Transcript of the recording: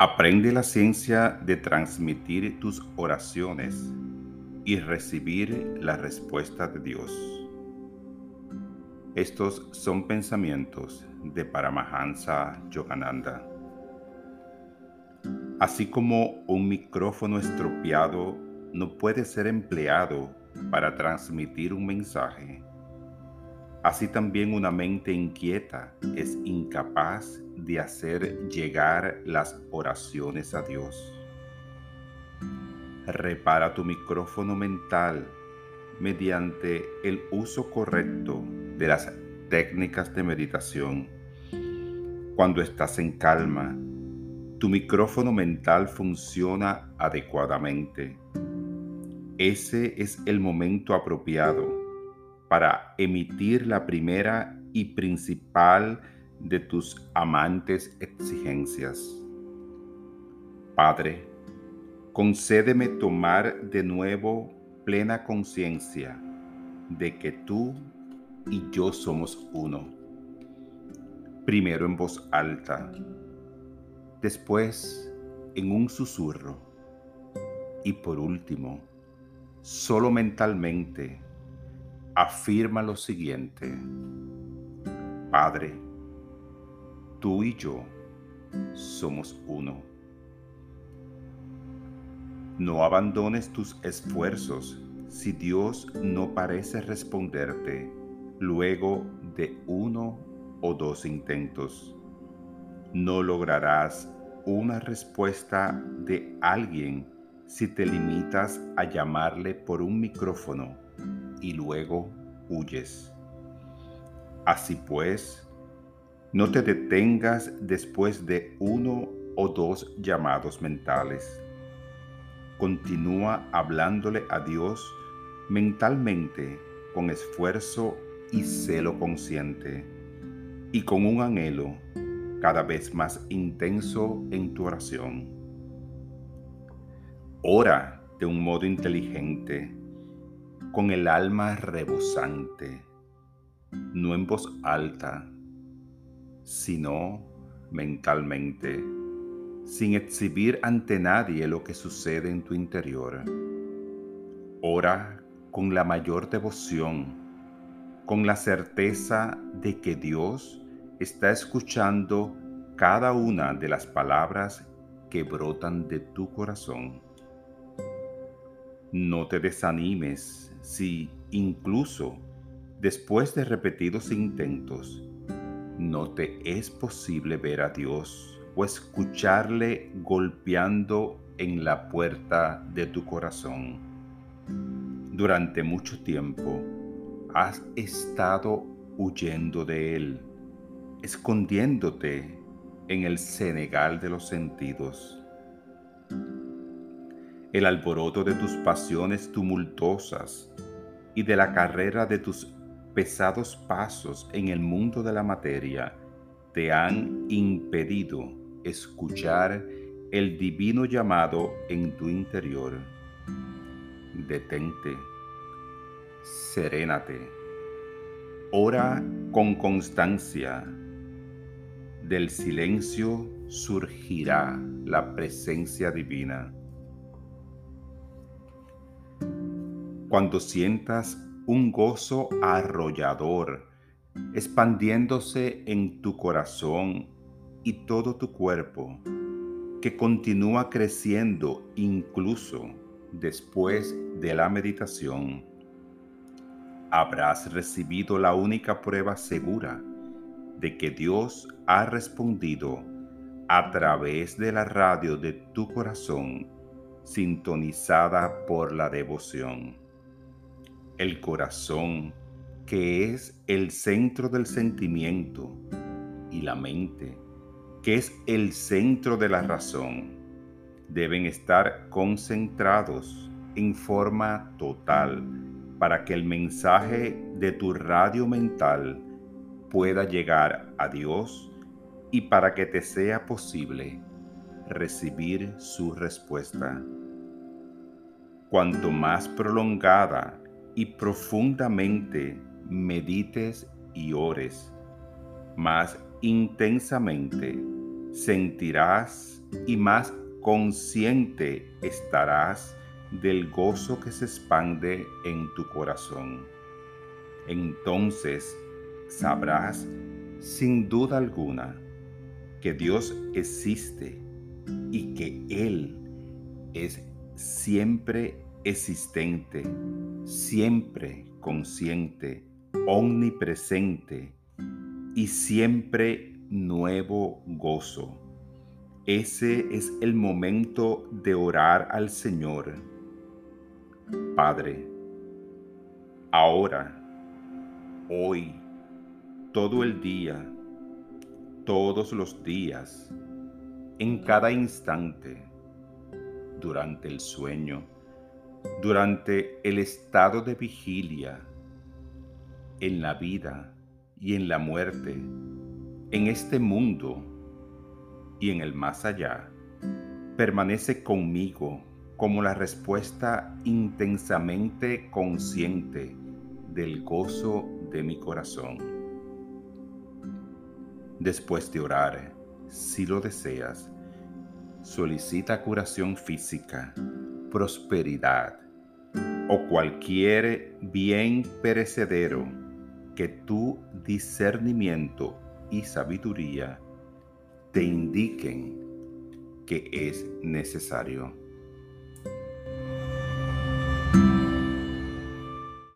Aprende la ciencia de transmitir tus oraciones y recibir la respuesta de Dios. Estos son pensamientos de Paramahansa Yogananda. Así como un micrófono estropeado no puede ser empleado para transmitir un mensaje, así también una mente inquieta es incapaz de hacer llegar las oraciones a Dios. Repara tu micrófono mental mediante el uso correcto de las técnicas de meditación. Cuando estás en calma, tu micrófono mental funciona adecuadamente. Ese es el momento apropiado para emitir la primera y principal de tus amantes exigencias. Padre, concédeme tomar de nuevo plena conciencia de que tú y yo somos uno. Primero en voz alta, después en un susurro y por último, solo mentalmente, afirma lo siguiente. Padre, tú y yo somos uno. No abandones tus esfuerzos si Dios no parece responderte luego de uno o dos intentos. No lograrás una respuesta de alguien si te limitas a llamarle por un micrófono y luego huyes. Así pues, no te detengas después de uno o dos llamados mentales. Continúa hablándole a Dios mentalmente con esfuerzo y celo consciente y con un anhelo cada vez más intenso en tu oración. Ora de un modo inteligente, con el alma rebosante, no en voz alta, sino mentalmente, sin exhibir ante nadie lo que sucede en tu interior. Ora con la mayor devoción, con la certeza de que Dios está escuchando cada una de las palabras que brotan de tu corazón. No te desanimes si incluso después de repetidos intentos no te es posible ver a Dios o escucharle golpeando en la puerta de tu corazón. Durante mucho tiempo has estado huyendo de Él, escondiéndote en el Senegal de los sentidos. El alboroto de tus pasiones tumultuosas y de la carrera de tus pesados pasos en el mundo de la materia te han impedido escuchar el divino llamado en tu interior. Detente, serénate, ora con constancia. Del silencio surgirá la presencia divina. Cuando sientas un gozo arrollador, expandiéndose en tu corazón y todo tu cuerpo, que continúa creciendo incluso después de la meditación. Habrás recibido la única prueba segura de que Dios ha respondido a través de la radio de tu corazón, sintonizada por la devoción el corazón, que es el centro del sentimiento, y la mente, que es el centro de la razón, deben estar concentrados en forma total para que el mensaje de tu radio mental pueda llegar a Dios y para que te sea posible recibir su respuesta. Cuanto más prolongada y profundamente medites y ores, más intensamente sentirás y más consciente estarás del gozo que se expande en tu corazón. Entonces sabrás sin duda alguna que Dios existe y que Él es siempre existente, siempre consciente, omnipresente y siempre nuevo gozo. Ese es el momento de orar al Señor. Padre, ahora, hoy, todo el día, todos los días, en cada instante, durante el sueño, durante el estado de vigilia, en la vida y en la muerte, en este mundo y en el más allá, permanece conmigo como la respuesta intensamente consciente del gozo de mi corazón. Después de orar, si lo deseas, solicita curación física, prosperidad o cualquier bien perecedero que tu discernimiento y sabiduría te indiquen que es necesario.